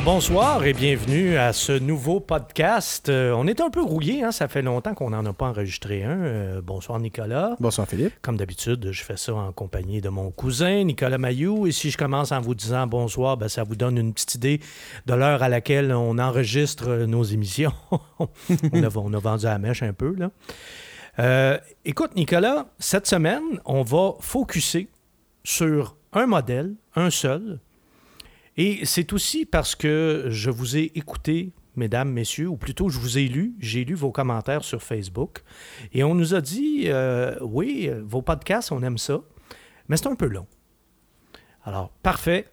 Alors bonsoir et bienvenue à ce nouveau podcast. Euh, on est un peu rouillé, hein? ça fait longtemps qu'on n'en a pas enregistré un. Euh, bonsoir Nicolas. Bonsoir Philippe. Comme d'habitude, je fais ça en compagnie de mon cousin Nicolas Mayou. Et si je commence en vous disant bonsoir, ben, ça vous donne une petite idée de l'heure à laquelle on enregistre nos émissions. on, a, on, a, vendu à la mèche un peu. Là. Euh, écoute Nicolas, cette semaine, on va focuser sur un modèle, un seul, et c'est aussi parce que je vous ai écouté, mesdames, messieurs, ou plutôt je vous ai lu, j'ai lu vos commentaires sur Facebook, et on nous a dit, euh, oui, vos podcasts, on aime ça, mais c'est un peu long. Alors, parfait,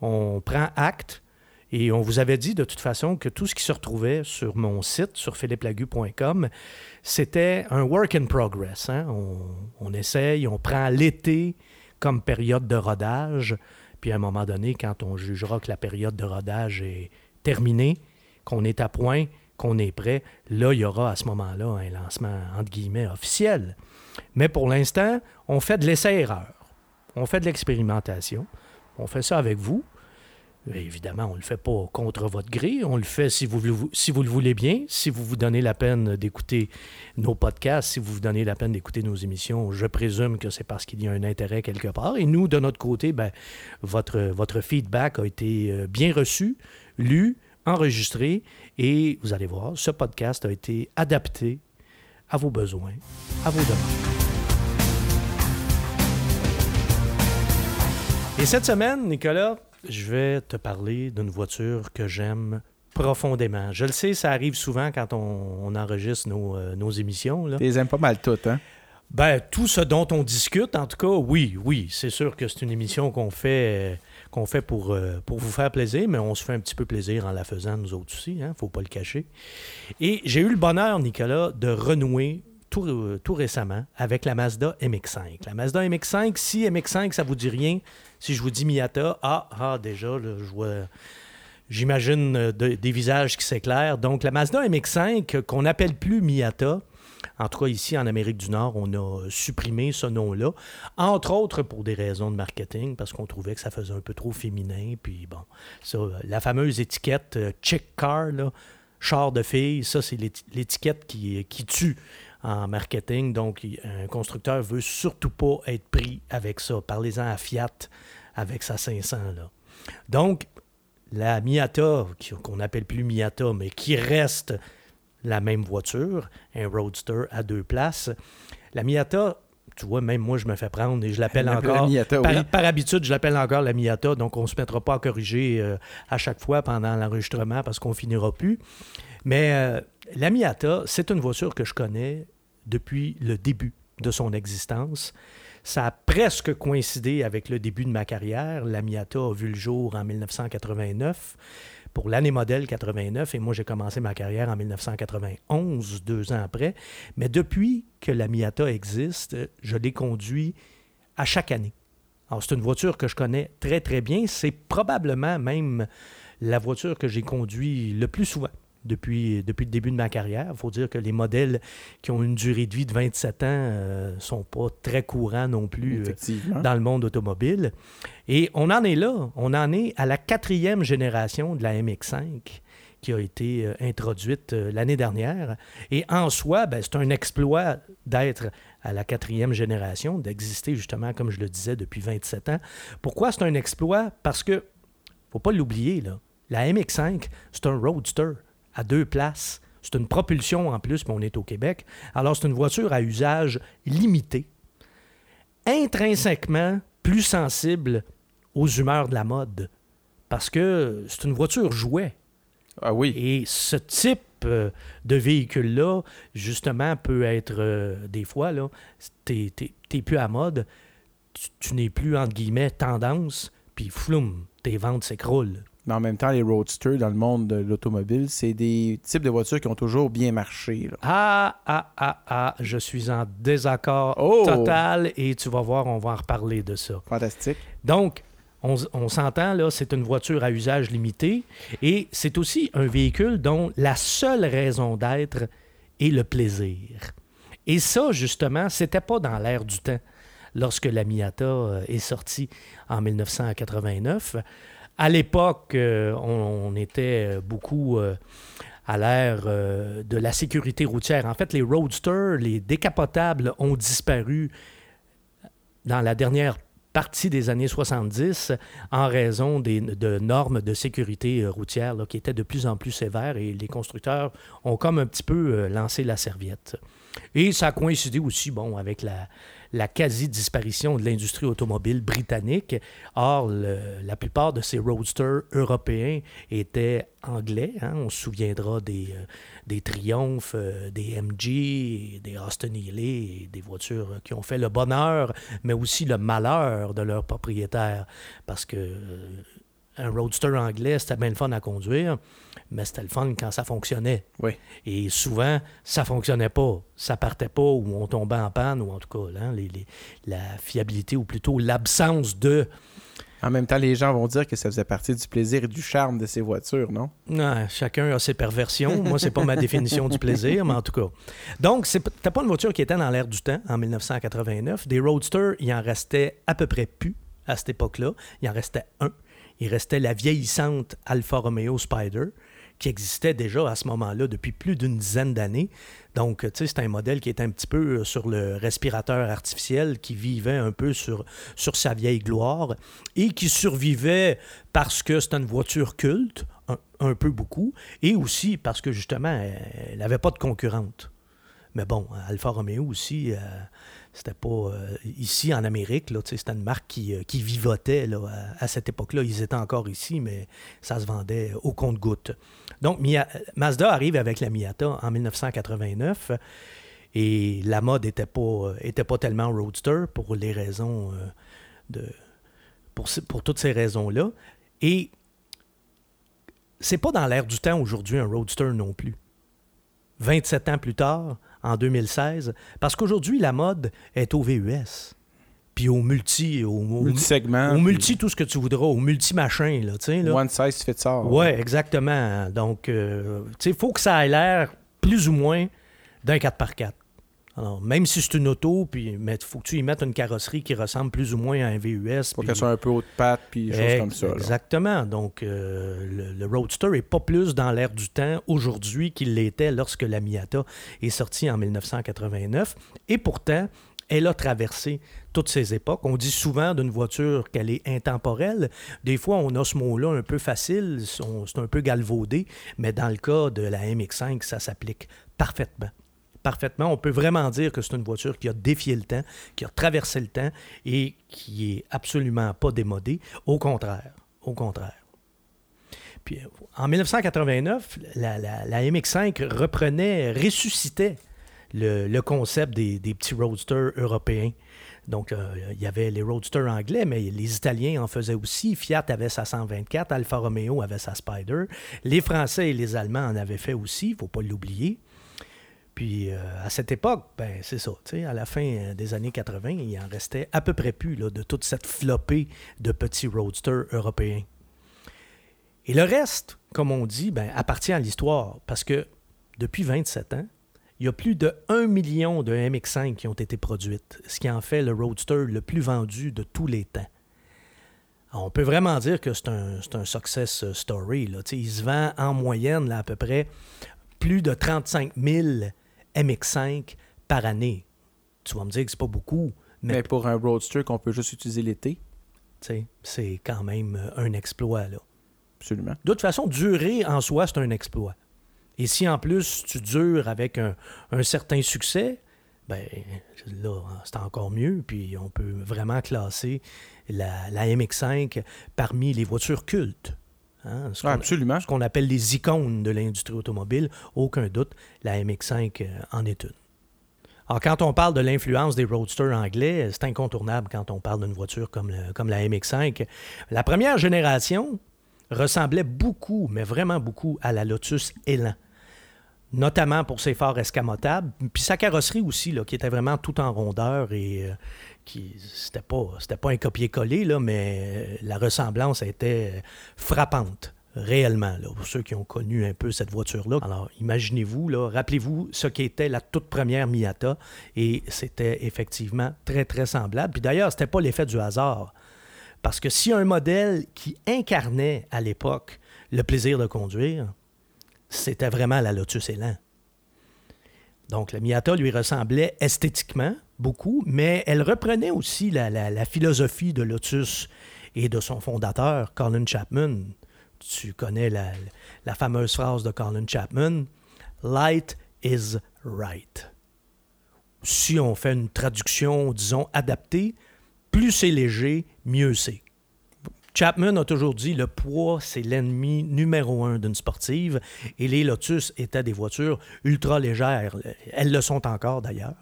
on prend acte. Et on vous avait dit de toute façon que tout ce qui se retrouvait sur mon site, sur philippelagu.com, c'était un work in progress. Hein. On, on, essaye, on prend l'été comme période de rodage. Puis à un moment donné, quand on jugera que la période de rodage est terminée, qu'on est à point, qu'on est prêt, là, il y aura à ce moment-là un lancement, entre guillemets, officiel. Mais pour l'instant, on fait de l'essai-erreur. On fait de l'expérimentation. On fait ça avec vous. Évidemment, on ne le fait pas contre votre gré. On le fait si vous, si vous le voulez bien, si vous vous donnez la peine d'écouter nos podcasts, si vous vous donnez la peine d'écouter nos émissions. Je présume que c'est parce qu'il y a un intérêt quelque part. Et nous, de notre côté, ben, votre, votre feedback a été euh, bien reçu, lu, enregistré. Et vous allez voir, ce podcast a été adapté à vos besoins, à vos demandes. Et cette semaine, Nicolas, je vais te parler d'une voiture que j'aime profondément. Je le sais, ça arrive souvent quand on, enregistre nos, euh, nos émissions. Tu les aimes pas mal toutes, hein? Ben, tout ce dont on discute, en tout cas, oui, oui. C'est sûr que c'est une émission qu'on fait, qu'on fait pour, euh, pour vous faire plaisir, mais on se fait un petit peu plaisir en la faisant, nous autres aussi, hein? Faut pas le cacher. Et j'ai eu le bonheur, Nicolas, de renouer tout, euh, récemment avec la Mazda MX5. La Mazda MX5, si MX5, ça vous dit rien, si je vous dis Miata, ah, ah déjà, je vois. J'imagine euh, des visages qui s'éclairent. Donc, la Mazda MX5, qu'on n'appelle plus Miata, en tout cas, ici en Amérique du Nord, on a supprimé ce nom-là, entre autres pour des raisons de marketing, parce qu'on trouvait que ça faisait un peu trop féminin. Puis bon, ça, la fameuse étiquette euh, chick car, char de fille, ça, c'est l'étiquette qui tue en marketing. Donc, un constructeur veut surtout pas être pris avec ça. Parlez-en à Fiat avec sa 500. Là. Donc, la Miata, qu'on n'appelle plus Miata, mais qui reste la même voiture, un Roadster à deux places. La Miata, tu vois, même moi, je me fais prendre et je l'appelle encore. par, habitude, je l'appelle encore la Miata, donc on ne se mettra pas à corriger euh, à chaque fois pendant l'enregistrement parce qu'on finira plus. Mais euh, la Miata, c'est une voiture que je connais depuis le début de son existence. Ça a presque coïncidé avec le début de ma carrière. La Miata a vu le jour en 1989 pour l'année modèle 89 et moi j'ai commencé ma carrière en 1991, deux ans après. Mais depuis que la Miata existe, je l'ai conduit à chaque année. Alors c'est une voiture que je connais très très bien. C'est probablement même la voiture que j'ai conduite le plus souvent depuis, depuis le début de ma carrière. Il faut dire que les modèles qui ont une durée de vie de 27 ans ne euh, sont pas très courants non plus euh, dans le monde automobile. Et on en est là. On en est à la quatrième génération de la MX5 qui a été euh, introduite l'année dernière. Et en soi, ben, c'est un exploit d'être à la quatrième génération, d'exister justement, comme je le disais, depuis 27 ans. Pourquoi c'est un exploit? Parce que, faut pas l'oublier, là, la MX5, c'est un roadster à deux places. C'est une propulsion en plus, mais on est au Québec. Alors, c'est une voiture à usage limité, intrinsèquement plus sensible aux humeurs de la mode, parce que c'est une voiture jouet. Ah oui. Et ce type euh, de véhicule-là, justement, peut être euh, des fois, là, t'es, plus à mode, tu, n'es plus, entre guillemets, tendance, puis floum, tes ventes s'écroulent. Mais en même temps, les roadsters dans le monde de l'automobile, c'est des types de voitures qui ont toujours bien marché. Ah, ah, ah, ah, je suis en désaccord oh! total et tu vas voir, on va en reparler de ça. Fantastique. Donc, on, on s'entend, là, c'est une voiture à usage limité et c'est aussi un véhicule dont la seule raison d'être est le plaisir. Et ça, justement, c'était pas dans l'air du temps lorsque la Miata euh, est sortie en 1989. À l'époque, euh, on, était beaucoup euh, à l'ère euh, de la sécurité routière. En fait, les roadsters, les décapotables ont disparu dans la dernière partie des années 70 en raison des, de normes de sécurité euh, routière qui étaient de plus en plus sévères et les constructeurs ont comme un petit peu euh, lancé la serviette. Et ça a coïncidé aussi, bon, avec la, la quasi-disparition de l'industrie automobile britannique. Or, la plupart de ces roadsters européens étaient anglais. hein. On se souviendra des, euh, des euh, des MG, des Austin Healey, des voitures qui ont fait le bonheur, mais aussi le malheur de leurs propriétaires. Parce que euh, un roadster anglais, c'était bien le fun à conduire, mais c'était le fun quand ça fonctionnait. Oui. Et souvent, ça fonctionnait pas. Ça partait pas ou on tombait en panne, ou en tout cas, hein, les- les- la fiabilité ou plutôt l'absence de. En même temps, les gens vont dire que ça faisait partie du plaisir et du charme de ces voitures, non? Chacun a ses perversions. Moi, c'est pas ma définition du plaisir, mais en tout cas. Donc, c'était pas une voiture qui était dans l'air du temps en 1989. Des roadsters, il en restait à peu près plus à cette époque-là. Il en restait un. Il restait la vieillissante Alfa Romeo Spider, qui existait déjà à ce moment-là depuis plus d'une dizaine d'années. Donc, tu sais, c'est un modèle qui était un petit peu euh, sur le respirateur artificiel, qui vivait un peu sur, sur sa vieille gloire et qui survivait parce que c'était une voiture culte, un, un peu beaucoup, et aussi parce que justement, elle n'avait pas de concurrente. Mais bon, Alfa Romeo aussi, euh, c'était pas. euh, ici, en Amérique, c'était une marque qui, euh, qui vivotait là, à, cette époque-là. Ils étaient encore ici, mais ça se vendait au compte-goutte. Donc, Mazda arrive avec la Miata en 1989. Et la mode n'était pas, était pas tellement roadster pour les raisons de. Pour, pour toutes ces raisons-là. Et c'est pas dans l'air du temps aujourd'hui un roadster non plus. 27 ans plus tard, en 2016, parce qu'aujourd'hui, la mode est au VUS. Puis au multi, au, au- Multi-segment. au puis multi, tout ce que tu voudras, au multi-machin, là, là. One size fits all. Ouais, exactement. Donc, euh, il faut que ça ait l'air plus ou moins d'un 4x4. Alors, même si c'est une auto, puis il faut que tu y mettes une carrosserie qui ressemble plus ou moins à un VUS. Pour puis- qu'elle soit un peu haute patte, puis choses Ex- comme ça. là. Exactement. Donc, euh, le, le Roadster n'est pas plus dans l'air du temps aujourd'hui qu'il l'était lorsque la Miata est sortie en 1989. Et pourtant, elle a traversé toutes ces époques. On dit souvent d'une voiture qu'elle est intemporelle. Des fois, on a ce mot-là un peu facile, c'est un peu galvaudé, mais dans le cas de la MX5, ça s'applique parfaitement. Parfaitement. On peut vraiment dire que c'est une voiture qui a défié le temps, qui a traversé le temps et qui est absolument pas démodée. Au contraire. Au contraire. Puis, euh, en 1989, la, la- la MX5 reprenait, ressuscitait le, concept des, des petits roadsters européens. Donc, euh, il y avait les roadsters anglais, mais les Italiens en faisaient aussi. Fiat avait sa 124, Alfa Romeo avait sa Spider. Les Français et les Allemands en avaient fait aussi, il ne faut pas l'oublier. Puis euh, à cette époque, ben c'est ça. À la fin euh, des années 80, il en restait à peu près plus de toute cette flopée de petits roadsters européens. Et le reste, comme on dit, ben, appartient à l'histoire parce que depuis 27 ans, il y a plus de 1 million de MX5 qui ont été produites, ce qui en fait le roadster le plus vendu de tous les temps. On peut vraiment dire que c'est un, un success story. Là. Il se vend en moyenne à peu près plus de 35 000 MX5 par année. Tu vas me dire que c'est pas beaucoup, mais, Mais pour un roadster qu'on peut juste utiliser l'été, c'est quand même euh, un exploit. Là. absolument. De toute façon, durer en soi, c'est un exploit. Et si en plus tu dures avec un, un certain succès, ben là, c'est encore mieux. Puis on peut vraiment classer la, la MX5 parmi les voitures cultes. Hein, ce Ah, qu'on- absolument. ce qu'on appelle les icônes de l'industrie automobile, aucun doute, la MX5 euh, en est une. Alors, quand on parle de l'influence des roadsters anglais, c'est incontournable quand on parle d'une voiture comme, le- comme la MX5. La première génération ressemblait beaucoup, mais vraiment beaucoup, à la Lotus Elan, notamment pour ses phares escamotables, puis sa carrosserie aussi, là, qui était vraiment tout en rondeur et euh, c'était pas un copier-coller mais euh, la ressemblance était frappante réellement pour ceux qui ont connu un peu cette voiture là. Alors imaginez-vous là, rappelez-vous ce qu'était la toute première Miata et c'était effectivement très très semblable. Puis d'ailleurs, c'était pas l'effet du hasard Parce que si un modèle qui incarnait à l'époque le plaisir de conduire, c'était vraiment la Lotus Elan. Donc, la Miata lui ressemblait esthétiquement beaucoup, mais elle reprenait aussi la, philosophie de Lotus et de son fondateur, Colin Chapman. Tu connais la, la fameuse phrase de Colin Chapman Light is right. Si on fait une traduction, disons, adaptée, plus c'est léger, mieux c'est. Chapman a toujours dit le poids, c'est l'ennemi numéro un d'une sportive et les Lotus étaient des voitures ultra légères. Elles le sont encore d'ailleurs,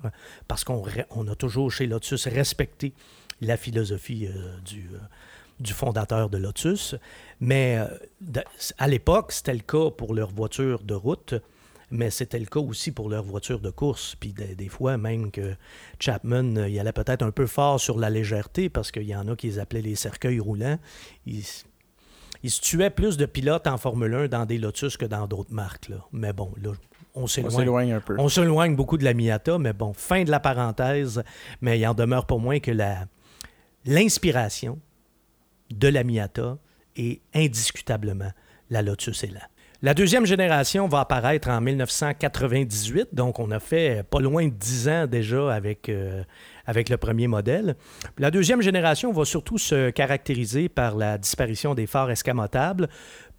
parce qu'on a toujours chez Lotus respecté la philosophie euh, du, euh, du, fondateur de Lotus. Mais euh, à l'époque, c'était le cas pour leurs voitures de route mais c'était le cas aussi pour leurs voitures de course. Puis des, fois, même que Chapman, euh, il allait peut-être un peu fort sur la légèreté parce qu'il y en a qui les appelaient les cercueils roulants. Il, se tuait plus de pilotes en Formule 1 dans des Lotus que dans d'autres marques. Là. Mais bon, là, on s'éloigne un peu. On s'éloigne beaucoup de la Miata, mais bon, fin de la parenthèse. Mais il en demeure pas moins que la, l'inspiration de la Miata est indiscutablement la Lotus Elan. La deuxième génération va apparaître en 1998, donc on a fait pas loin de 10 ans déjà avec, euh, avec le premier modèle. La deuxième génération va surtout se caractériser par la disparition des phares escamotables,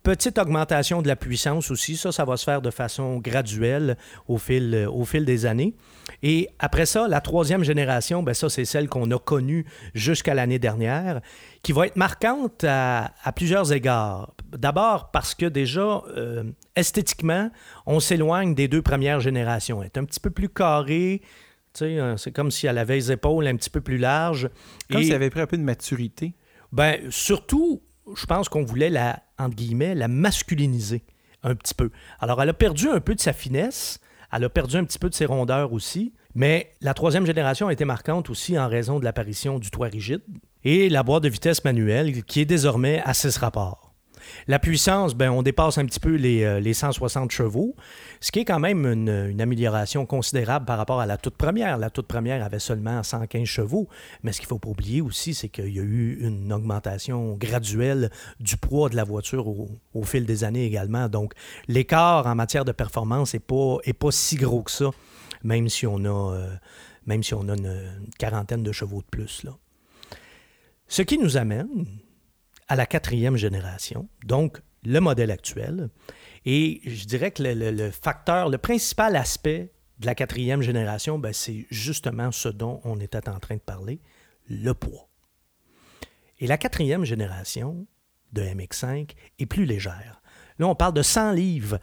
Petite augmentation de la puissance aussi, ça, ça va se faire de façon graduelle au fil, euh, au des années. Et après ça, la troisième génération, ben ça, c'est celle qu'on a connue jusqu'à l'année dernière, qui va être marquante à, plusieurs égards. D'abord parce que déjà, euh, esthétiquement, on s'éloigne des deux premières générations. Elle est un petit peu plus carrée, euh, c'est comme si elle avait les épaules un petit peu plus larges. Comme si elle avait pris un peu de maturité. Ben, surtout, je pense qu'on voulait la, entre guillemets, la masculiniser un petit peu. Alors, elle a perdu un peu de sa finesse, elle a perdu un petit peu de ses rondeurs aussi, mais la troisième génération a été marquante aussi en raison de l'apparition du toit rigide et la boîte de vitesse manuelle qui est désormais à 6 rapports. La puissance, ben, on dépasse un petit peu les, 160 euh, chevaux, ce qui est quand même une, amélioration considérable par rapport à la toute première. La toute première avait seulement 115 chevaux, mais ce qu'il ne faut pas oublier aussi, c'est qu'il y a eu une augmentation graduelle du poids de la voiture au, fil des années également. Donc, l'écart en matière de performance n'est pas, pas si gros que ça, même si on a, euh, une, quarantaine de chevaux de plus. Ce qui nous amène à la quatrième génération, donc le modèle actuel. Et je dirais que le, facteur, le principal aspect de la quatrième génération, ben, c'est justement ce dont on était en train de parler, le poids. Et la quatrième génération de MX5 est plus légère. Là, on parle de 100 livres.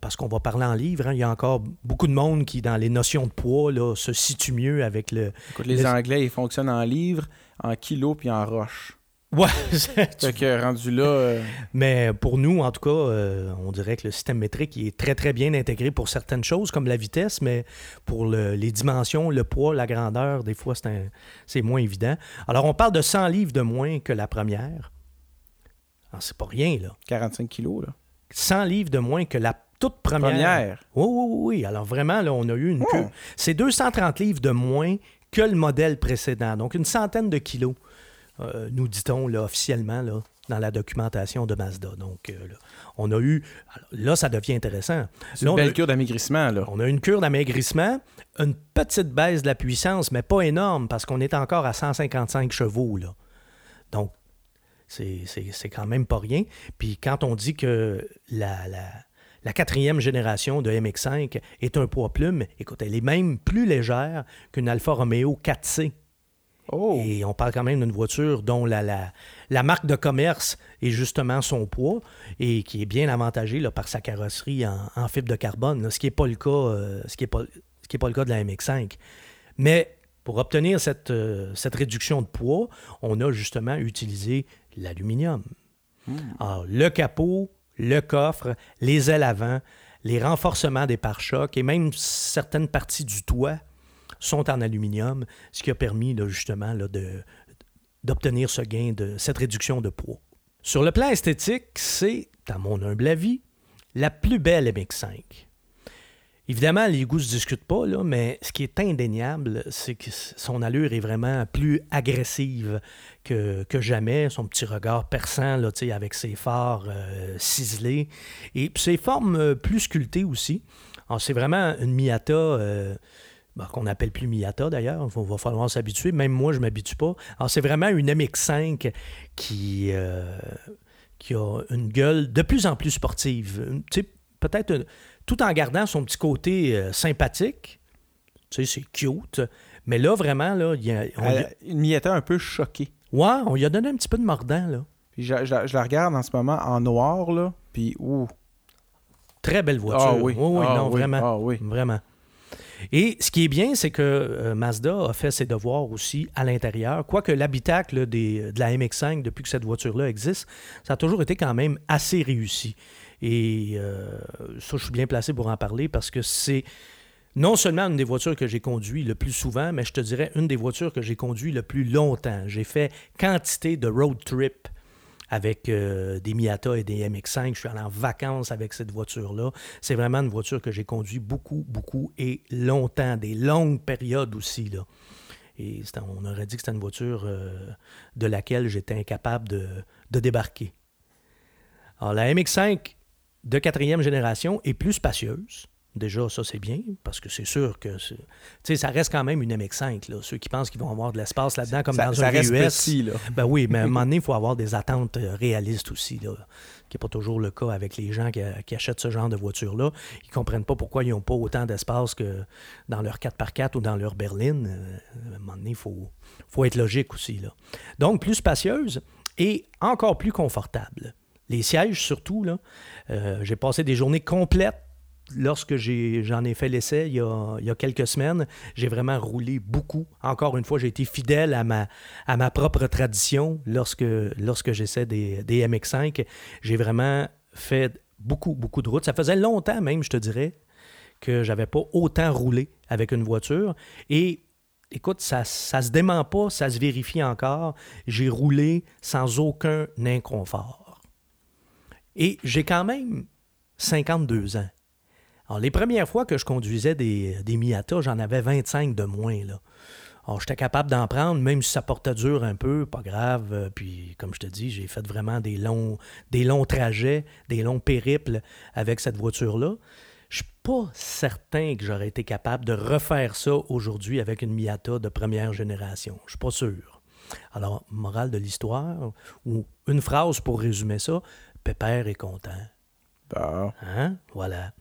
Parce qu'on va parler en livres, hein. il y a encore beaucoup de monde qui, dans les notions de poids, là, se situe mieux avec le. Écoute, les Anglais, ils fonctionnent en livres, en kilos puis en roches. Ouais, fait que rendu là. Euh, Mais pour nous, en tout cas, euh, on dirait que le système métrique est très très bien intégré pour certaines choses comme la vitesse, mais pour les dimensions, le poids, la grandeur, des fois c'est moins évident. Alors on parle de 100 livres de moins que la première. C'est pas rien là. 45 kilos là. 100 livres de moins que la toute première. Première? Oui, oui, oui. Alors vraiment là, on a eu une oh. C'est 230 livres de moins que le modèle précédent, donc une centaine de kilos. Euh, nous dit-on là, officiellement là, dans la documentation de Mazda. Donc, euh, là, on a eu. là, ça devient intéressant. C'est une belle cure d'amaigrissement. Là. On a une cure d'amaigrissement, une petite baisse de la puissance, mais pas énorme parce qu'on est encore à 155 chevaux. Là. Donc, c'est quand même pas rien. Puis quand on dit que la, la, la quatrième génération de MX5 est un poids plume, écoute, elle est même plus légère qu'une Alfa Romeo 4C Oh. Et on parle quand même d'une voiture dont la, la, marque de commerce est justement son poids et qui est bien avantagée là, par sa carrosserie en, fibre de carbone, ce qui n'est pas le cas, euh, ce qui est pas, ce qui est pas le cas de la MX5. Mais pour obtenir cette, euh, cette réduction de poids, on a justement utilisé l'aluminium. Hmm. Alors, le capot, le coffre, les ailes avant, les renforcements des pare-chocs et même certaines parties du toit sont en aluminium, ce qui a permis justement d'obtenir ce gain, de cette réduction de poids. Sur le plan esthétique, c'est, à mon humble avis, la plus belle MX5. Évidemment, les goûts se discutent pas, là, mais ce qui est indéniable, c'est que son allure est vraiment plus agressive que, que jamais. Son petit regard perçant, là, avec ses phares euh, ciselés. Et ses formes euh, plus sculptées aussi. C'est vraiment une Miata euh, ben, qu'on n'appelle plus Miata d'ailleurs. Il va falloir s'habituer. Même moi, je ne m'habitue pas. Alors, c'est vraiment une MX5 qui, qui a une gueule de plus en plus sportive. Peut-être tout en gardant son petit côté euh, sympathique. Tu sais, c'est cute. Mais là, vraiment, là, il y a, on y a- Elle- Une Miata un peu choquée. ouais, on lui a donné un petit peu de mordant, là. Puis je, je- je la regarde en ce moment en noir, là. Puis, ouh. Très belle voiture. Ah oui. oui, Ah non, oui. vraiment. Ah oui. Vraiment. Et ce qui est bien, c'est que euh, Mazda a fait ses devoirs aussi à l'intérieur. Quoique l'habitacle de la MX5, depuis que cette voiture-là existe, ça a toujours été quand même assez réussi. Et euh, ça, je suis bien placé pour en parler parce que c'est non seulement une des voitures que j'ai conduit le plus souvent, mais je te dirais une des voitures que j'ai conduit le plus longtemps. J'ai fait quantité de road trip avec euh, des Miata et des MX5. Je suis allé en vacances avec cette voiture-là. C'est vraiment une voiture que j'ai conduit beaucoup, beaucoup et longtemps, des longues périodes aussi. Là. Et on aurait dit que c'était une voiture euh, de laquelle j'étais incapable de, de débarquer. Alors, la MX5 de quatrième génération est plus spacieuse. Déjà, ça, c'est bien, parce que c'est sûr que... Tu sais, ça reste quand même une MX5. Là. Ceux qui pensent qu'ils vont avoir de l'espace là-dedans, comme ça, dans ça un reste VUS... petit, là. Ben oui, mais à un moment donné, il faut avoir des attentes euh, réalistes aussi, là, qui n'est pas toujours le cas avec les gens qui, qui achètent ce genre de voiture-là. Ils ne comprennent pas pourquoi ils n'ont pas autant d'espace que dans leur 4x4 ou dans leur berline. Euh, à un moment donné, il faut, faut être logique aussi. Là. Donc, plus spacieuse et encore plus confortable. Les sièges, surtout, euh, j'ai passé des journées complètes lorsque j'ai- j'en ai, fait l'essai il y, a, quelques semaines, j'ai vraiment roulé beaucoup. Encore une fois, j'ai été fidèle à ma, à ma propre tradition lorsque, lorsque j'essaie des, des MX5. J'ai vraiment fait beaucoup, beaucoup de routes. Ça faisait longtemps même, je te dirais, que j'avais pas autant roulé avec une voiture. Et écoute, ça, ça se dément pas, ça se vérifie encore. J'ai roulé sans aucun inconfort. Et j'ai quand même 52 ans. Alors, les premières fois que je conduisais des, des Miata, j'en avais 25 de moins. Là. Alors, j'étais capable d'en prendre, même si ça portait dur un peu, pas grave. Euh, Puis, comme je te dis, j'ai fait vraiment des longs, des longs trajets, des longs périples avec cette voiture-là. Je suis pas certain que j'aurais été capable de refaire ça aujourd'hui avec une Miata de première génération. Je suis pas sûr. Alors, morale de l'histoire, ou une phrase pour résumer ça, Pépère est content. Bon. Hein? Voilà.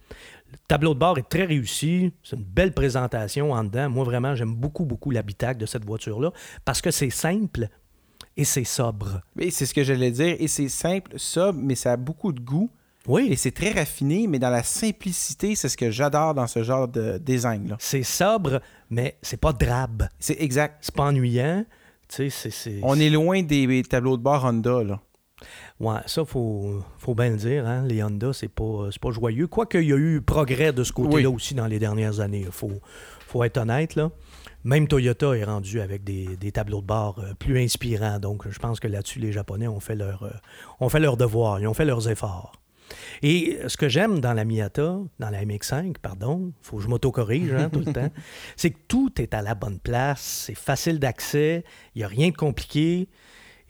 Le tableau de bord est très réussi. C'est une belle présentation en dedans. Moi, vraiment, j'aime beaucoup, beaucoup l'habitacle de cette voiture-là parce que c'est simple et c'est sobre. Mais c'est ce que j'allais dire. Et c'est simple, sobre, mais ça a beaucoup de goût. Et Oui, c'est très raffiné, mais dans la simplicité, c'est ce que j'adore dans ce genre de design-là. c'est sobre, mais c'est pas drabe. C'est exact. C'est pas ennuyant. Tu sais, c'est- c'est. On est loin des tableaux de bord Honda, là. Ouais, ça, faut, faut bien le dire. Hein? Les Honda, c'est pas, pas joyeux. Quoique, il y a eu progrès de ce côté-là Oui. aussi dans les dernières années. Il faut, faut être honnête. Là. Même Toyota est rendu avec des, des tableaux de bord euh, plus inspirants. Donc, je pense que là-dessus, les Japonais ont fait, leur, euh, ont fait leur devoir. Ils ont fait leurs efforts. Et ce que j'aime dans la Miata, dans la MX5, pardon, faut que je m'autocorrige hein, tout le temps, c'est que tout est à la bonne place, c'est facile d'accès, il n'y a rien de compliqué,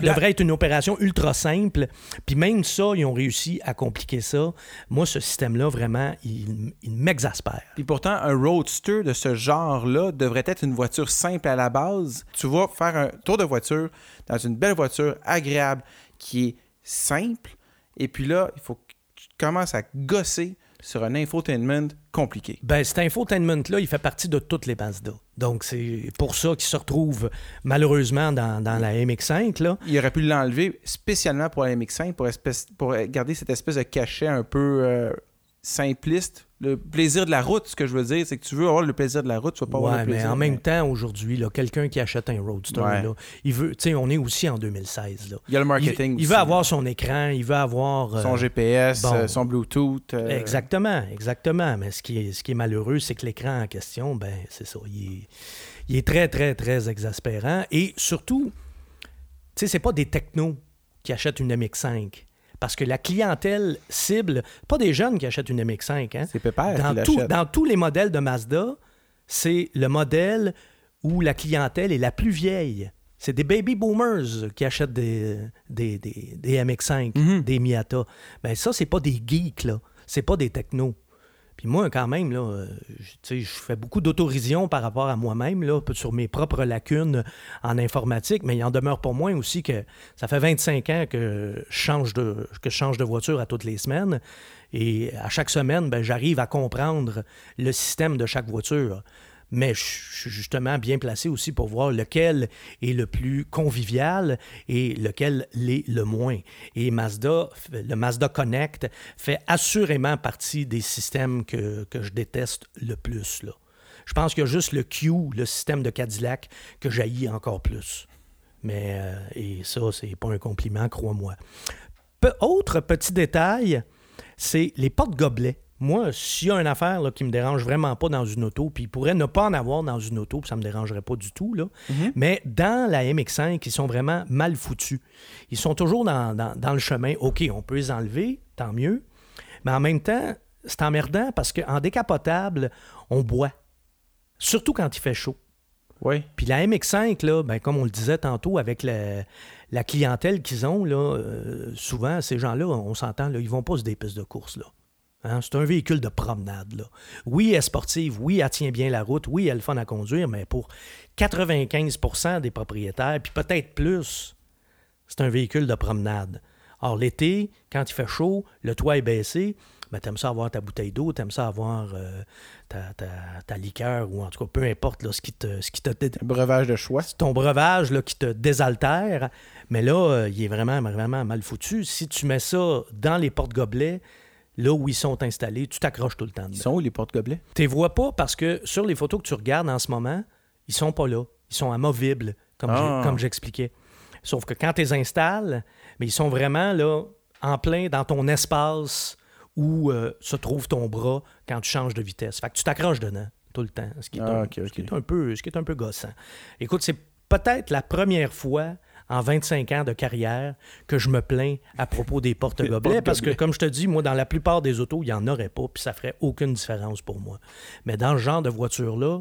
plat- devrait être une opération ultra simple. Puis même ça, ils ont réussi à compliquer ça. Moi, ce système-là, vraiment, il, il m'exaspère. Puis pourtant, un roadster de ce genre-là devrait être une voiture simple à la base. Tu vas faire un tour de voiture dans une belle voiture agréable qui est simple. Et puis là, il faut que tu commences à gosser sur un infotainment compliqué. Ben, cet infotainment-là, il fait partie de toutes les Mazda. Donc, c'est pour ça qu'il se retrouve malheureusement dans, dans la MX5. Là. Il aurait pu l'enlever spécialement pour la MX5 pour, espèce- pour garder cette espèce de cachet un peu euh, simpliste. Le plaisir de la route, ce que je veux dire, c'est que tu veux avoir le plaisir de la route, tu vas pas avoir le mais plaisir. en même temps, aujourd'hui, quelqu'un qui achète un Roadster, Ouais. là, il veut, tu sais, on est aussi en 2016. Là. Il y a le Il, marketing il aussi. veut avoir son écran, il veut avoir. euh, son GPS, bon. euh, son Bluetooth. euh, Exactement, exactement. Mais ce qui est, ce qui est malheureux, c'est que l'écran en question, ben, c'est ça. Il est, il est très, très, très exaspérant. Et surtout, tu sais, c'est pas des technos qui achètent une MX5. Parce que la clientèle cible, pas des jeunes qui achètent une MX5. Hein? C'est Pépère qui Dans, tout- l'achète. dans tous les modèles de Mazda, c'est le modèle où la clientèle est la plus vieille. C'est des baby boomers qui achètent des, des, des- des MX5, Mhm. des Miata. Ben ça, c'est pas des geeks, là. C'est pas des technos. Puis moi, quand même, là, euh, je- fais beaucoup d'autorision par rapport à moi-même, là, sur mes propres lacunes en informatique, mais il en demeure pas moins aussi que ça fait 25 ans que je change de, que je change de voiture à toutes les semaines. Et à chaque semaine, ben, j'arrive à comprendre le système de chaque voiture. Mais je suis justement bien placé aussi pour voir lequel est le plus convivial et lequel l'est le moins. Et Mazda, le Mazda Connect fait assurément partie des systèmes que, je déteste le plus. Je pense qu'il y a juste le Q, le système de Cadillac, que j'haïs encore plus. Mais, euh, et ça, c'est pas un compliment, crois-moi. Autre petit détail, c'est les portes-gobelets. Moi, s'il y a une affaire là, qui me dérange vraiment pas dans une auto, puis il pourrait ne pas en avoir dans une auto, puis ça me dérangerait pas du tout, là. mais dans la MX5, ils sont vraiment mal foutus. Ils sont toujours dans, dans- dans le chemin. OK, on peut les enlever, tant mieux, mais en même temps, c'est emmerdant parce qu'en décapotable, on boit. Surtout quand il fait chaud. Oui. Puis la MX5, là, ben, comme on le disait tantôt, avec la, la clientèle qu'ils ont, là, euh, souvent, ces gens-là, on s'entend, ils vont pas sur des pistes de course. Là. Hein, C'est un véhicule de promenade. Là. Oui, elle est sportive, oui, elle tient bien la route, oui, elle est fun à conduire, mais pour 95% des propriétaires, puis peut-être plus, c'est un véhicule de promenade. Or, l'été, quand il fait chaud, le toit est baissé, ben, t'aimes ça avoir ta bouteille d'eau, t'aimes ça avoir euh, ta, ta- ta liqueur, ou en tout cas, peu importe là, ce qui te, ce qui te dé- Un breuvage de choix. c'est ton breuvage là, qui te désaltère, mais là, euh, il est vraiment, vraiment mal foutu. Si tu mets ça dans les porte-gobelets, là où ils sont installés, tu t'accroches tout le temps. Ils sont où les porte-gobelets? Tu les vois pas parce que sur les photos que tu regardes en ce moment, ils sont pas là. Ils sont amovibles, comme Ah. j'expliquais. Sauf que quand tu les installes, mais ils sont vraiment là, en plein dans ton espace où euh, se trouve ton bras quand tu changes de vitesse. Fait que tu t'accroches dedans tout le temps, ce qui est, Ah, un, ok, ce qui ok. est un peu, ce qui est un peu gossant. Écoute, c'est peut-être la première fois en 25 ans de carrière que je me plains à propos des porte-gobelets parce que, comme je te dis, moi, dans la plupart des autos, il n'y en aurait pas, puis ça ferait aucune différence pour moi. Mais dans le genre de voiture-là,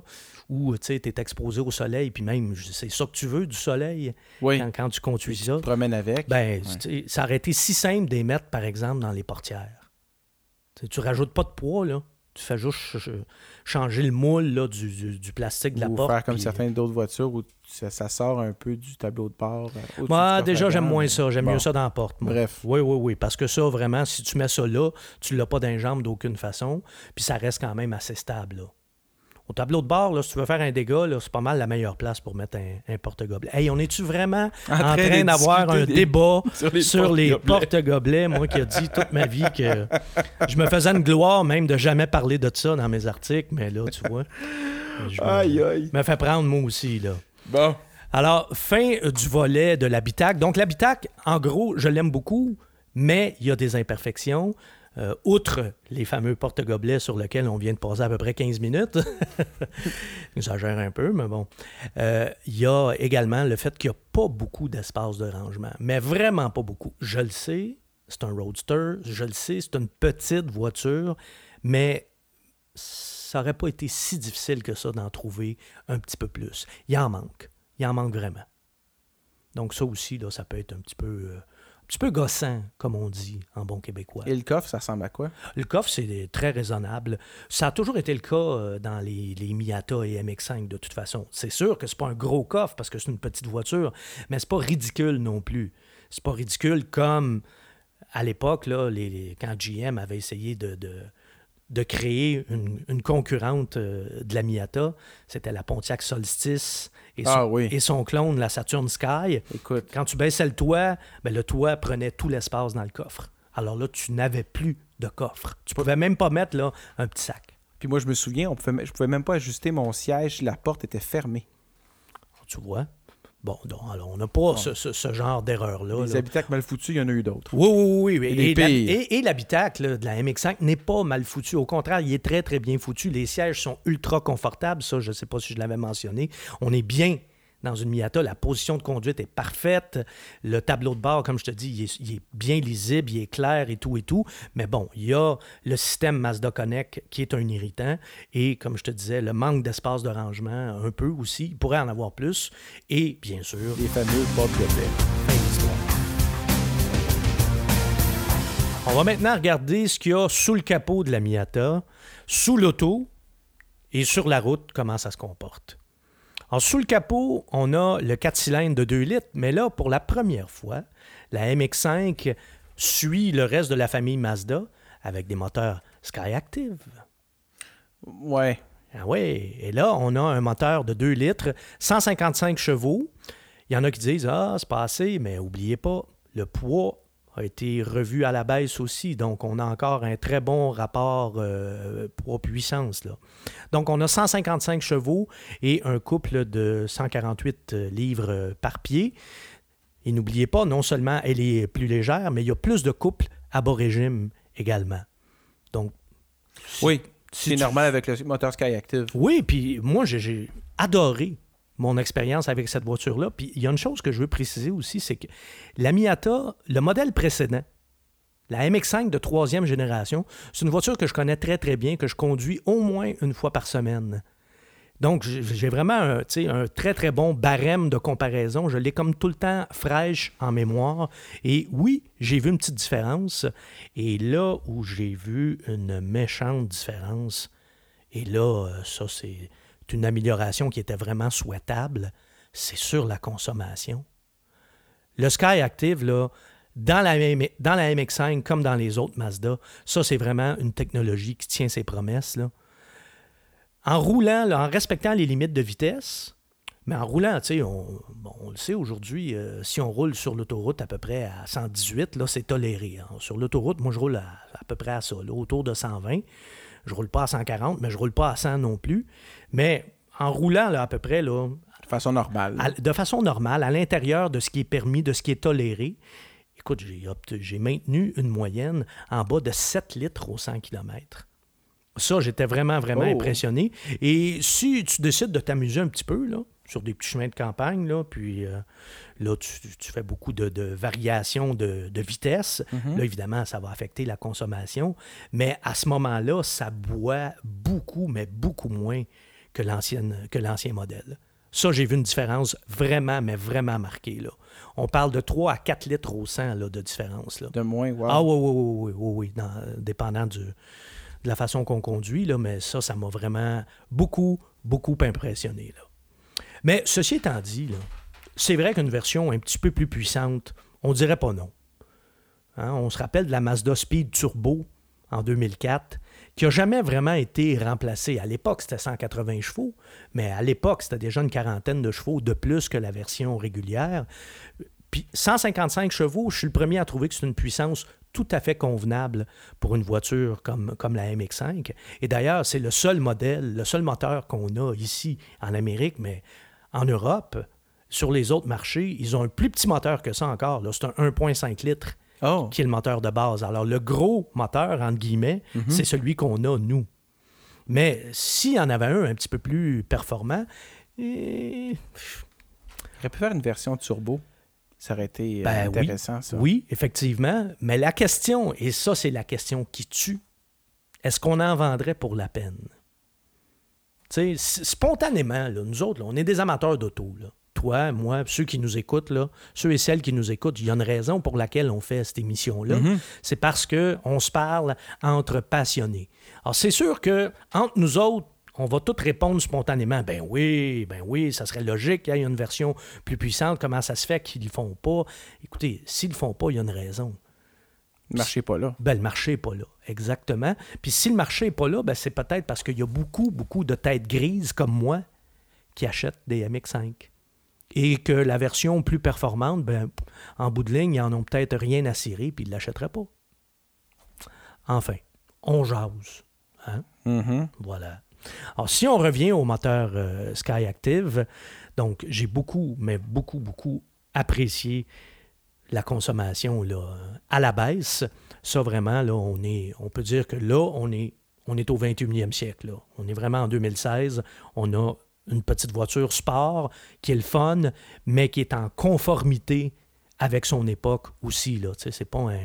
où tu es exposé au soleil, puis même, c'est ça que tu veux, du soleil, Oui. quand, quand tu conduis ça, Tu te promènes avec. ben, Ouais. ça aurait été si simple d'y mettre, par exemple, dans les portières. Tu sais, tu rajoutes pas de poids, là. Tu fais juste ch- ch- changer le moule là, du, du- du plastique de la ou porte. faire comme puis- certaines d'autres voitures où ça, ça sort un peu du tableau de bord. euh, Moi, déjà, j'aime moins ça. J'aime Bon. mieux ça dans la porte. moi. Bref. Oui, oui, oui. Parce que ça, vraiment, si tu mets ça là, tu l'as pas dans les jambes d'aucune façon. Puis ça reste quand même assez stable. Là. Au tableau de bord, là, si tu veux faire un dégât, c'est pas mal la meilleure place pour mettre un, un porte-gobelet. Hey, on est-tu vraiment en, train d'avoir un des- débat sur les sur les porte-gobelets. Moi qui ai dit toute ma vie que je me faisais une gloire même de jamais parler de ça dans mes articles, mais là, tu vois, je me, Aïe, aïe. me fais prendre moi aussi. là. Bon. Alors, fin euh, du volet de l'habitacle. Donc, l'habitacle, en gros, je l'aime beaucoup, mais il y a des imperfections. Euh, outre les fameux porte-gobelets sur lesquels on vient de passer à peu près 15 minutes, j'exagère un peu, mais bon, Euh, il y a également le fait qu'il n'y a pas beaucoup d'espace de rangement, mais vraiment pas beaucoup. Je le sais, c'est un roadster, je le sais, c'est une petite voiture, mais ça n'aurait pas été si difficile que ça d'en trouver un petit peu plus. Il en manque. Il en manque vraiment. Donc ça aussi, là, ça peut être un petit peu, euh, petit peu gossant, comme on dit en bon québécois. Et le coffre, ça ressemble à quoi? Le coffre, c'est très raisonnable. Ça a toujours été le cas euh, dans les, les Miata et MX5 de toute façon. C'est sûr que c'est pas un gros coffre parce que c'est une petite voiture, mais c'est pas ridicule non plus. C'est pas ridicule comme à l'époque, là, les, les- quand GM avait essayé de, de, de créer une, une concurrente euh, de la Miata, c'était la Pontiac Solstice et son, Ah oui. et son clone, la Saturn Sky. Écoute, Quand tu baissais le toit, ben, le toit prenait tout l'espace dans le coffre. Alors là, tu n'avais plus de coffre. Tu pouvais même pas mettre là, un petit sac. Puis moi, je me souviens, on pouvait, je pouvais même pas ajuster mon siège, la porte était fermée. Tu vois? Bon, donc, alors, on n'a pas ce, ce- ce genre d'erreur-là. Les là. habitacles mal foutus, il y en a eu d'autres. Oui, oui, oui. oui. Et Et, l'habitacle de la MX5 n'est pas mal foutu. Au contraire, il est très, très bien foutu. Les sièges sont ultra confortables. Ça, je ne sais pas si je l'avais mentionné. On est bien dans une Miata. La position de conduite est parfaite. Le tableau de bord, comme je te dis, il est, il est bien lisible, il est clair et tout et tout. Mais bon, il y a le système Mazda Connect qui est un irritant. Et comme je te disais, le manque d'espace de rangement, un peu aussi. Il pourrait en avoir plus. Et bien sûr, Les fameux l'histoire. On va maintenant regarder ce qu'il y a sous le capot de la Miata, sous l'auto et sur la route, comment ça se comporte. Alors, sous le capot, on a le 4 cylindres de 2 litres, mais là, pour la première fois, la MX5 suit le reste de la famille Mazda avec des moteurs Skyactiv. Ouais. Ah oui, et là, on a un moteur de 2 litres, 155 chevaux. Il y en a qui disent Ah, c'est pas assez, mais oubliez pas, le poids a été revu à la baisse aussi. Donc, on a encore un très bon rapport euh, poids-puissance. là. Donc, on a 155 chevaux et un couple de 148 livres euh, par pied. Et n'oubliez pas, non seulement elle est plus légère, mais il y a plus de couples à bas régime également. Donc, Oui, c'est normal avec le moteur Skyactiv. oui, puis moi, j'ai adoré mon expérience avec cette voiture-là. Puis il y a une chose que je veux préciser aussi, c'est que la Miata, le modèle précédent, la MX5 de troisième génération, c'est une voiture que je connais très, très bien, que je conduis au moins une fois par semaine. Donc, j'ai vraiment un, un très, très bon barème de comparaison. Je l'ai comme tout le temps fraîche en mémoire. Et oui, j'ai vu une petite différence. Et là où j'ai vu une méchante différence, et là, euh, ça, c'est une amélioration qui était vraiment souhaitable, c'est sur la consommation. Le Sky Active, là, dans la, dans la MX5 comme dans les autres Mazda, ça, c'est vraiment une technologie qui tient ses promesses. En roulant, en respectant les limites de vitesse, mais en roulant, tu sais, on, le sait aujourd'hui, euh, si on roule sur l'autoroute à peu près à 118, là, c'est toléré. hein. Sur l'autoroute, moi, je roule à, peu près à ça, autour de 120. Je roule pas à 140, mais je roule pas à 100 non plus. Mais en roulant, là, à peu près, là, De façon normale. à- de façon normale, à l'intérieur de ce qui est permis, de ce qui est toléré, écoute, j'ai maintenu une moyenne en bas de 7 litres au 100 km. Ça, j'étais vraiment, vraiment Oh. impressionné. Et si tu décides de t'amuser un petit peu, là, sur des petits chemins de campagne, là, puis euh, là, tu, tu fais beaucoup de, de variations de, de vitesse. Mhm. Là, évidemment, ça va affecter la consommation. Mais à ce moment-là, ça boit beaucoup, mais beaucoup moins que l'ancien modèle. Ça, j'ai vu une différence vraiment, mais vraiment marquée. Là. On parle de 3 à 4 litres au 100 là, de différence. Là. De moins, wow. Ah oui, oui, oui, oui, oui, oui, dans- dépendant du- de la façon qu'on conduit, là, mais ça, ça m'a vraiment beaucoup, beaucoup impressionné. Là. Mais ceci étant dit, c'est vrai qu'une version un petit peu plus puissante, on dirait pas non. Hein, on se rappelle de la Mazda Speed Turbo en 2004, qui n'a jamais vraiment été remplacée. À l'époque, c'était 180 chevaux, mais à l'époque, c'était déjà une quarantaine de chevaux de plus que la version régulière. Puis 155 chevaux, je suis le premier à trouver que c'est une puissance tout à fait convenable pour une voiture comme, comme la MX5. Et d'ailleurs, c'est le seul modèle, le seul moteur qu'on a ici en Amérique, mais en Europe, sur les autres marchés, ils ont un plus petit moteur que ça encore. là. C'est un 1,5 litres Oh. qui est le moteur de base. Alors, le gros moteur, entre guillemets, c'est celui qu'on a, nous. Mais s'il y en avait un un petit peu plus performant, eh, J'aurais pu faire une version turbo. Ça aurait été euh, Ben oui. intéressant, ça. Oui, effectivement. Mais la question, et ça, c'est la question qui tue, est-ce qu'on en vendrait pour la peine? Tu sais, s- spontanément, là, nous autres, là, on est des amateurs d'auto. Toi, moi, ceux qui nous écoutent, là, ceux et celles qui nous écoutent, il y a une raison pour laquelle on fait cette émission-là. Mhm. C'est parce qu'on se parle entre passionnés. Alors, c'est sûr que entre nous autres, on va tous répondre spontanément. Ben oui, ben oui, ça serait logique qu'il y ait une version plus puissante. Comment ça se fait qu'ils ne le font pas? Écoutez, s'ils ne le font pas, il y a une raison. Ne marchez pas là. Ben, le marché n'est pas là. Exactement. Puis si le marché n'est pas là, ben, c'est peut-être parce qu'il y a beaucoup, beaucoup de têtes grises comme moi qui achètent des MX5. Et que la version plus performante, ben, en bout de ligne, ils n'en ont peut-être rien à cirer, puis ils ne l'achèteraient pas. enfin, on jase. Hein? Mhm. Voilà. Alors, si on revient au moteur euh, Sky Active, donc j'ai beaucoup, mais beaucoup, beaucoup apprécié la consommation à la baisse. Ça, vraiment, là, on, est, on peut dire que là, on est, on est au 21e siècle. On est vraiment en 2016. On a une petite voiture sport qui est le fun, mais qui est en conformité avec son époque aussi. Sais, C'est pas un,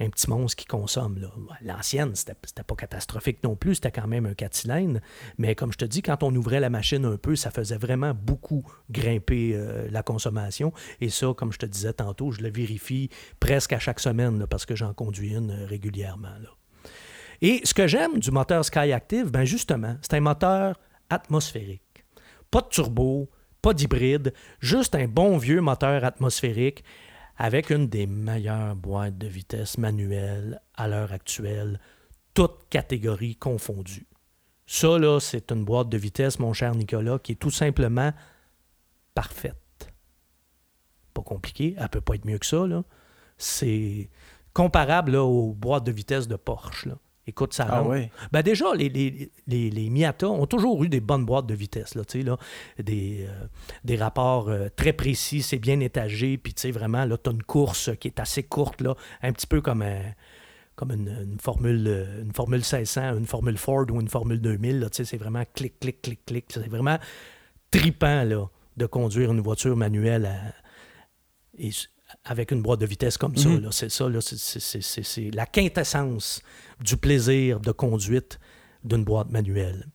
un petit monstre qui consomme. L'ancienne, c'était pas catastrophique non plus, c'était quand même un 4 cylindres. Mais comme je te dis, quand on ouvrait la machine un peu, ça faisait vraiment beaucoup grimper euh, la consommation. Et ça, comme je te disais tantôt, je le vérifie presque à chaque semaine parce que j'en conduis une euh, régulièrement. Et ce que j'aime du moteur Sky Active, ben justement, c'est un moteur atmosphérique. Pas de turbo, pas d'hybride, juste un bon vieux moteur atmosphérique avec une des meilleures boîtes de vitesse manuelles à l'heure actuelle, toutes catégories confondues. Ça, là, c'est une boîte de vitesse, mon cher Nicolas, qui est tout simplement parfaite. Pas compliqué, elle peut pas être mieux que ça. C'est comparable aux boîtes de vitesse de Porsche. Là. Écoute, ça Ah rentre. oui. Ben déjà, les, les, les, les Miata ont toujours eu des bonnes boîtes de vitesse, là, là, des, euh, des rapports euh, très précis, c'est bien étagé, puis tu sais, vraiment, tu as une course qui est assez courte, là, un petit peu comme, un- comme une, une formule, euh, une formule 1600, une formule Ford ou une formule 2000, là, tu sais, c'est vraiment clic, clic, clic, clic, c'est vraiment tripant, là, de conduire une voiture manuelle à- et avec une boîte de vitesse comme ça, Mhm. c'est ça, c'est- la quintessence du plaisir de conduite d'une boîte manuelle.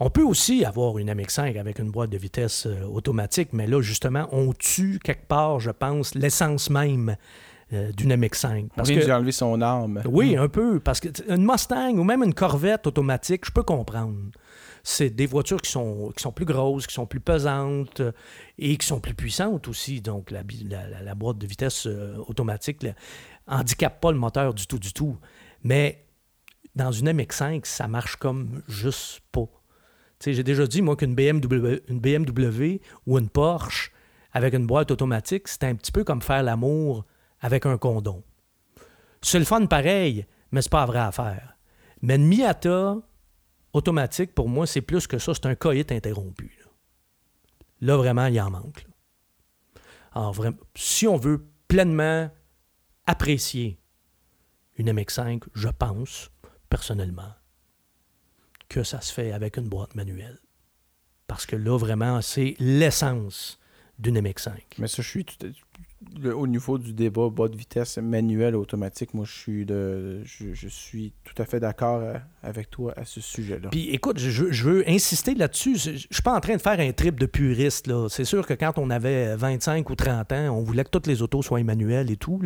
On peut aussi avoir une MX5 avec une boîte de vitesse euh, automatique, mais là, justement, on tue quelque part, je pense, l'essence même euh, d'une MX5. On Parce vient que, d'y enlever son arme. oui, un peu, parce que une Mustang ou même une Corvette automatique, je peux comprendre. C'est des voitures qui sont, plus grosses, qui sont plus pesantes euh, et qui sont plus puissantes aussi. Donc, la, boîte de vitesse euh, automatique ne handicape pas le moteur du tout, du tout. Mais dans une MX5, ça marche comme juste pas. J'ai déjà dit, moi, qu'une BMW, une BMW ou une Porsche avec une boîte automatique, c'est un petit peu comme faire l'amour avec un condom. C'est le fun pareil, mais c'est pas vraie affaire. Mais une Miata automatique, pour moi, c'est plus que ça, c'est un coït interrompu. Là, vraiment, il en manque. Alors, vraiment, si on veut pleinement apprécier une MX5, je pense, personnellement, que ça se fait avec une boîte manuelle. Parce que là, vraiment, c'est l'essence d'une MX5. Mais ça, je suis au niveau du débat bas de vitesse manuel automatique. Moi, je suis de, je, suis tout à fait d'accord euh, avec toi à ce sujet-là. Puis écoute, je, veux insister là-dessus. Je je suis pas en train de faire un trip de puriste. C'est sûr que quand on avait 25 ou 30 ans, on voulait que toutes les autos soient manuelles et tout.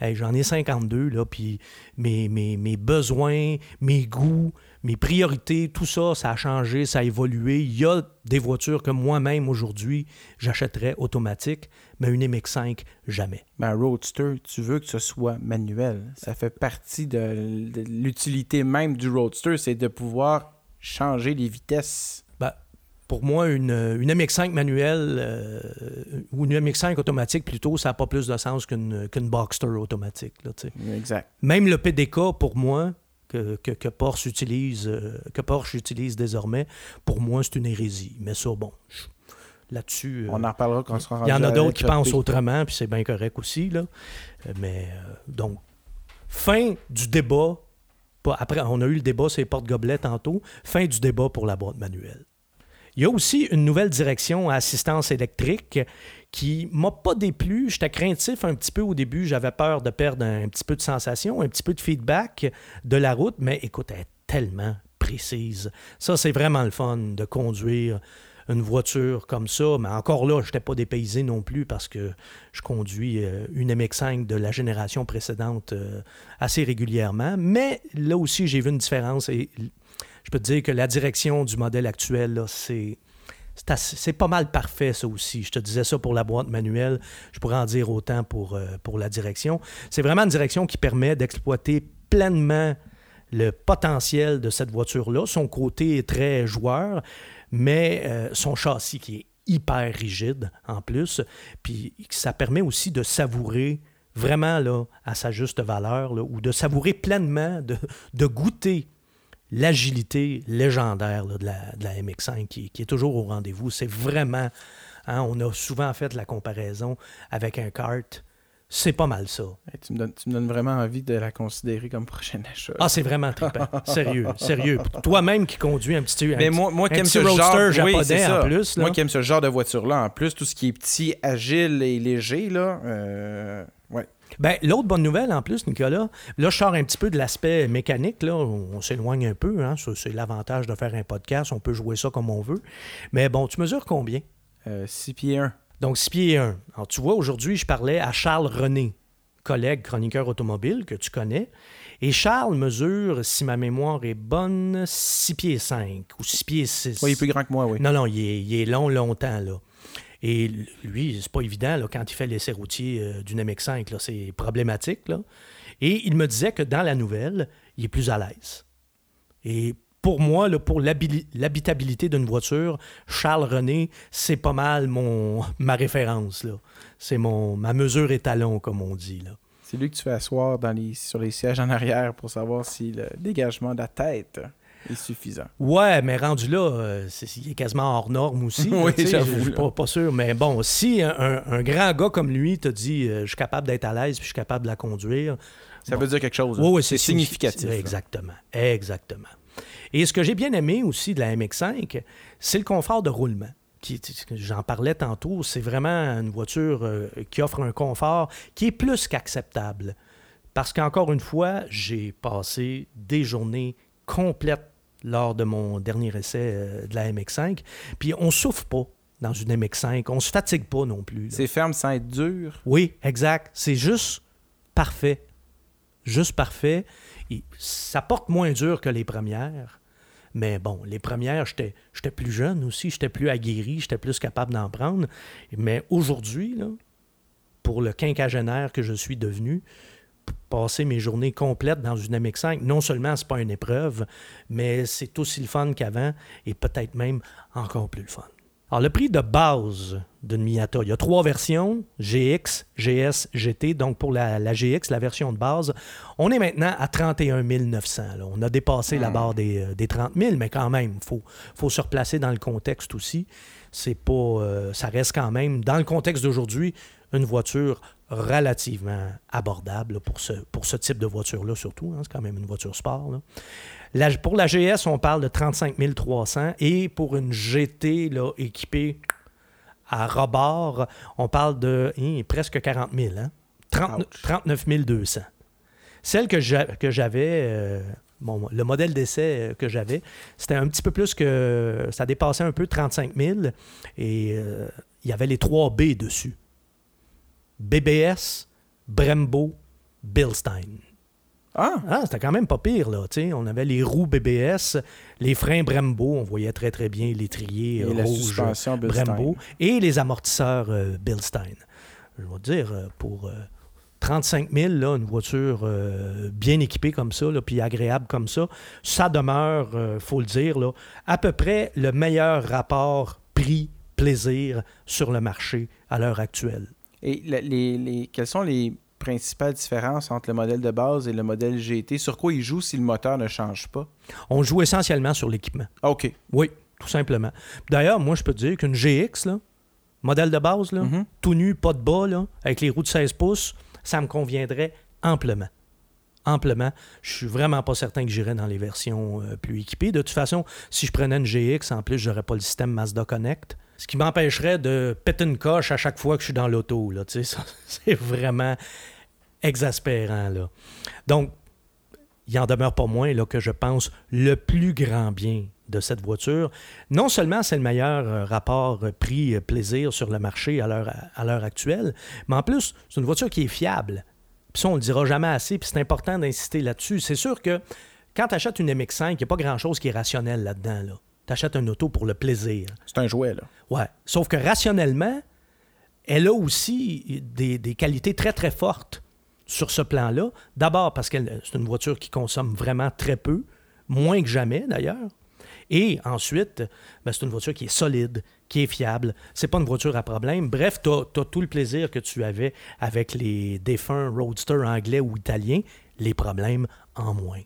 Hey, J'en ai 52, là, puis mes, mes besoins, mes goûts, mes priorités, tout ça, ça a changé, ça a évolué. Il y a des voitures que moi-même, aujourd'hui, j'achèterais automatique, mais une MX5, jamais. Mais un Roadster, tu veux que ce soit manuel. Ça fait partie de, l'utilité même du Roadster, c'est de pouvoir changer les vitesses. Ben, pour moi, une, une MX5 manuelle euh, ou une MX5 automatique plutôt, ça n'a pas plus de sens qu'une qu'une Boxster automatique. là. Exact. Même le PDK, pour moi, que, que, que Porsche utilise, euh, que Porsche utilise désormais, pour moi, c'est une hérésie. Mais ça, bon, là-dessus. euh, On en reparlera quand on sera il y en a d'autres qui pensent autrement, puis c'est bien correct aussi. Là. Euh, Mais donc, fin du débat. Après, on a eu le débat sur les porte-gobelets tantôt. Fin du débat pour la boîte manuelle. Il y a aussi une nouvelle direction à assistance électrique qui m'a pas déplu. J'étais craintif un petit peu au début. J'avais peur de perdre un, petit peu de sensation, un petit peu de feedback de la route. Mais écoute, elle est tellement précise. Ça, c'est vraiment le fun de conduire une voiture comme ça. Mais encore là, je n'étais pas dépaysé non plus parce que je conduis euh, une MX5 de la génération précédente euh, assez régulièrement. Mais là aussi, j'ai vu une différence je peux te dire que la direction du modèle actuel, c'est. Pas mal parfait, ça aussi. Je te disais ça pour la boîte manuelle. Je pourrais en dire autant pour, euh, pour la direction. C'est vraiment une direction qui permet d'exploiter pleinement le potentiel de cette voiture-là. Son côté est très joueur, mais euh, son châssis qui est hyper rigide en plus. Puis ça permet aussi de savourer vraiment là, à sa juste valeur, ou de savourer pleinement, de goûter l'agilité légendaire là, de, la, de, la, MX5 qui, qui est toujours au rendez-vous. C'est vraiment, hein, on a souvent fait la comparaison avec un kart. C'est pas mal ça. Hey, tu, me donnes, tu, me donnes, vraiment envie de la considérer comme prochaine achat. Ah, c'est vraiment trippant. sérieux, sérieux. Toi-même qui conduis un petit, un Mais moi, moi un qui aime ce roadster genre, oui, en plus. Là. Moi qui aime ce genre de voiture-là, en plus, tout ce qui est petit, agile et léger, là, euh, ouais. Ben, l'autre bonne nouvelle, en plus, Nicolas, là, je sors un petit peu de l'aspect mécanique, là, on, s'éloigne un peu, hein, c'est l'avantage de faire un podcast, on peut jouer ça comme on veut. Mais bon, tu mesures combien? Euh, 6 pieds 1. Donc, 6 pieds 1. Alors, tu vois, aujourd'hui, je parlais à Charles René, collègue chroniqueur automobile que tu connais. Et Charles mesure, si ma mémoire est bonne, 6 pieds 5 ou 6 pieds 6. Oui, il est plus grand que moi, oui. Non, non, il est, il est long, longtemps, là. Et lui, c'est pas évident quand il fait l'essai routier euh, d'une MX5, là, c'est problématique. Et il me disait que dans la nouvelle, il est plus à l'aise. Et pour moi, pour l'habitabilité d'une voiture, Charles René, c'est pas mal mon, ma référence. C'est mon, ma mesure étalon, comme on dit. Là. C'est lui que tu fais asseoir sur les sièges en arrière pour savoir si le dégagement de la tête est suffisant. Ouais, mais rendu là, euh, il est quasiment hors norme aussi. oui. Je suis pas, pas, sûr. Mais bon, si un, grand gars comme lui te dit euh, je suis capable d'être à l'aise puis je suis capable de la conduire. Ça bon. veut dire quelque chose. Oui, oui, c'est, significatif. Exactement. Exactement. Et ce que j'ai bien aimé aussi de la MX5, c'est le confort de roulement. J'en parlais tantôt, c'est vraiment une voiture euh, qui offre un confort qui est plus qu'acceptable. Parce qu'encore une fois, j'ai passé des journées complètes lors de mon dernier essai euh, de la MX5. Puis on souffre pas dans une MX5, on se fatigue pas non plus. C'est ferme sans être dur? Oui, exact. C'est juste parfait. Juste parfait. Et ça porte moins dur que les premières. Mais bon, les premières, j'étais plus jeune aussi, j'étais plus aguerri, j'étais plus capable d'en prendre. Mais aujourd'hui, pour le quinquagénaire que je suis devenu, passer mes journées complètes dans une MX5, non seulement c'est pas une épreuve, mais c'est aussi le fun qu'avant et peut-être même encore plus le fun. Alors, le prix de base d'une Miata, il y a trois versions, GX, GS, GT. Donc, pour la, la GX, la version de base, on est maintenant à 31 900. Là. On a dépassé la barre des, des, 30 000, mais quand même, il faut, faut se replacer dans le contexte aussi. C'est pas, euh, ça reste quand même, dans le contexte d'aujourd'hui, une voiture relativement abordable pour ce, pour ce type de voiture-là, surtout. Hein, c'est quand même une voiture sport. Là. La, pour la GS, on parle de 35 300 et pour une GT là, équipée à rebord, on parle de hein, presque 40 000. Hein? 30, 39 200. Celle que j'avais, euh, bon, le modèle d'essai que j'avais, c'était un petit peu plus que. Ça dépassait un peu 35 000 et euh, il y avait les 3 B dessus. BBS, Brembo, Bilstein. Ah! ah c'était quand même pas pire, là. T'sais, on avait les roues BBS, les freins Brembo, on voyait très très bien l'étrier rouge Brembo et les amortisseurs euh, Bilstein. Je vais dire, pour euh, 35 000, là, une voiture euh, bien équipée comme ça, là, puis agréable comme ça, ça demeure, il faut le dire, là, à peu près le meilleur rapport prix-plaisir sur le marché à l'heure actuelle. Et les, les, quelles sont les principales différences entre le modèle de base et le modèle GT? Sur quoi il joue si le moteur ne change pas? On joue essentiellement sur l'équipement. OK. Oui, tout simplement. D'ailleurs, moi, je peux te dire qu'une GX, là, modèle de base, là, mm -hmm. tout nu, pas de bas, là, avec les roues de 16 pouces, ça me conviendrait amplement. Amplement. Je suis vraiment pas certain que j'irais dans les versions euh, plus équipées. De toute façon, si je prenais une GX, en plus, j'aurais pas le système Mazda Connect. Ce qui m'empêcherait de péter une coche à chaque fois que je suis dans l'auto. C'est vraiment exaspérant. Là. Donc, il en demeure pas moins là, que je pense le plus grand bien de cette voiture. Non seulement c'est le meilleur euh, rapport prix-plaisir sur le marché à l'heure actuelle, mais en plus, c'est une voiture qui est fiable. Puis ça, on le dira jamais assez, puis c'est important d'insister là-dessus. C'est sûr que quand tu achètes une MX5, il n'y a pas grand-chose qui est rationnel là-dedans. Là. Tu achètes un auto pour le plaisir. C'est un jouet, là. Ouais. Sauf que rationnellement, elle a aussi des, des qualités très, très fortes sur ce plan-là. D'abord parce que c'est une voiture qui consomme vraiment très peu, moins que jamais d'ailleurs. Et ensuite, ben, c'est une voiture qui est solide, qui est fiable. C'est pas une voiture à problème. Bref, tu as, tout le plaisir que tu avais avec les défunts roadsters anglais ou italiens, les problèmes en moins.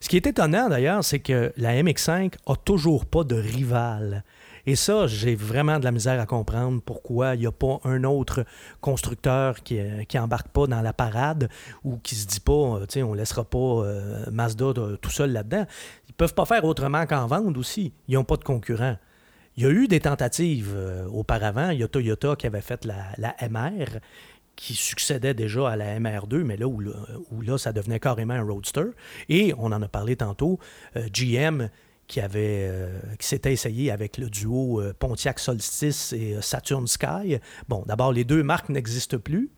Ce qui est étonnant d'ailleurs, c'est que la MX5 a toujours pas de rival. Et ça, j'ai vraiment de la misère à comprendre pourquoi il n'y a pas un autre constructeur qui, qui embarque pas dans la parade ou qui se dit pas, euh, tiens, on laissera pas euh, Mazda tout seul là-dedans. Ils peuvent pas faire autrement qu'en vendre aussi. Ils n'ont pas de concurrents. Il y a eu des tentatives euh, auparavant. Il y a Toyota qui avait fait la, MR qui succédait déjà à la MR2, mais là où, là, ça devenait carrément un roadster. Et on en a parlé tantôt, GM qui, avait, euh, qui s'était essayé avec le duo euh, Pontiac Solstice et euh, Saturn Sky. Bon, d'abord, les deux marques n'existent plus.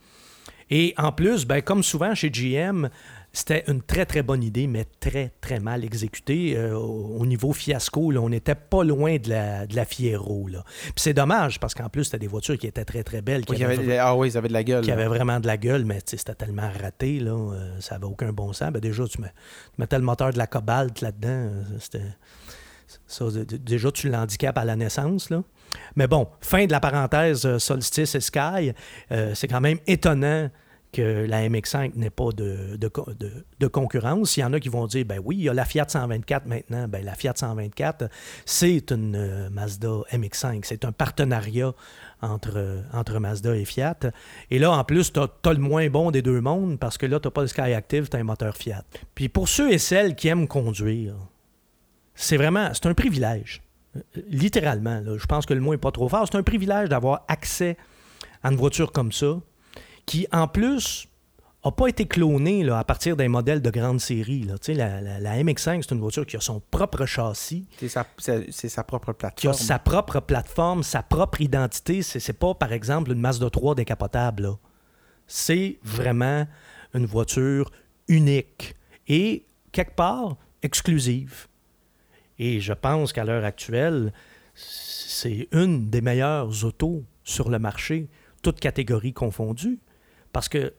Et en plus, ben, comme souvent chez GM, c'était une très, très bonne idée, mais très, très mal exécutée. au niveau fiasco, on n'était pas loin de la, de la Fiero. Puis c'est dommage, parce qu'en plus, c'était des voitures qui étaient très, très belles. Qui avaient, ah oui, ils avaient de la gueule. Qui avaient vraiment de la gueule, mais c'était tellement raté, là, ça n'avait aucun bon sens. Ben, déjà, tu, mettais le moteur de la Cobalt là-dedans. C'était déjà, tu l'handicapes à la naissance. Là. Mais bon, fin de la parenthèse euh, Solstice et Sky. Euh, c'est quand même étonnant que la MX5 n'ait pas de, concurrence. Il y en a qui vont dire, ben oui, il y a la Fiat 124 maintenant. Ben, la Fiat 124, c'est une euh, Mazda MX5. C'est un partenariat entre, entre Mazda et Fiat. Et là, en plus, tu as, le moins bon des deux mondes parce que là, tu n'as pas le Sky Active, tu as un moteur Fiat. Puis pour ceux et celles qui aiment conduire, c'est vraiment, c'est un privilège. Littéralement, je pense que le mot n'est pas trop fort. C'est un privilège d'avoir accès à une voiture comme ça, qui en plus n'a pas été clonée là, à partir d'un modèle de grande série. Là. La, la, la, MX5, c'est une voiture qui a son propre châssis. C'est sa, sa, propre plateforme. Qui a sa propre plateforme, sa propre identité. C'est, pas, par exemple, une Mazda 3 décapotable. C'est vraiment une voiture unique et, quelque part, exclusive. Et je pense qu'à l'heure actuelle, c'est une des meilleures autos sur le marché, toutes catégories confondues. Parce que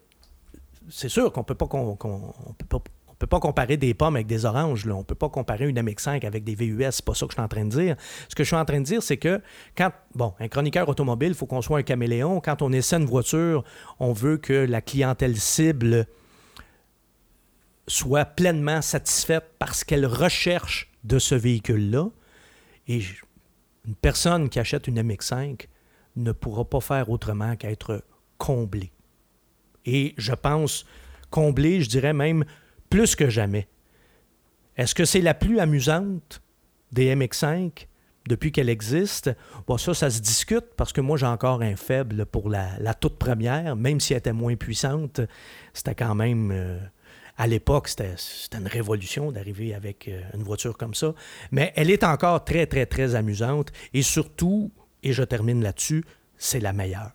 c'est sûr qu'on ne peut pas peut pas comparer des pommes avec des oranges. Là. On ne peut pas comparer une MX5 avec des VUS. C'est pas ça que je suis en train de dire. Ce que je suis en train de dire, c'est que quand, bon, un chroniqueur automobile, il faut qu'on soit un caméléon. Quand on essaie une voiture, on veut que la clientèle cible soit pleinement satisfaite parce qu'elle recherche de ce véhicule-là. Et une personne qui achète une MX5 ne pourra pas faire autrement qu'être comblée. Et je pense comblée, je dirais même plus que jamais. Est-ce que c'est la plus amusante des MX5 depuis qu'elle existe? Bon, ça, ça se discute parce que moi, j'ai encore un faible pour la, toute première, même si elle était moins puissante. C'était quand même. Euh, à l'époque, c'était une révolution d'arriver avec euh, une voiture comme ça. Mais elle est encore très, très, très amusante. Et surtout, et je termine là-dessus, c'est la meilleure.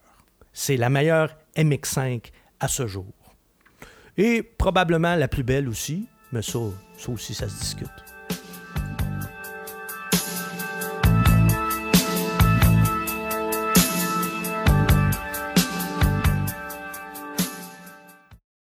C'est la meilleure MX5 à ce jour. Et probablement la plus belle aussi, mais ça, aussi, ça se discute.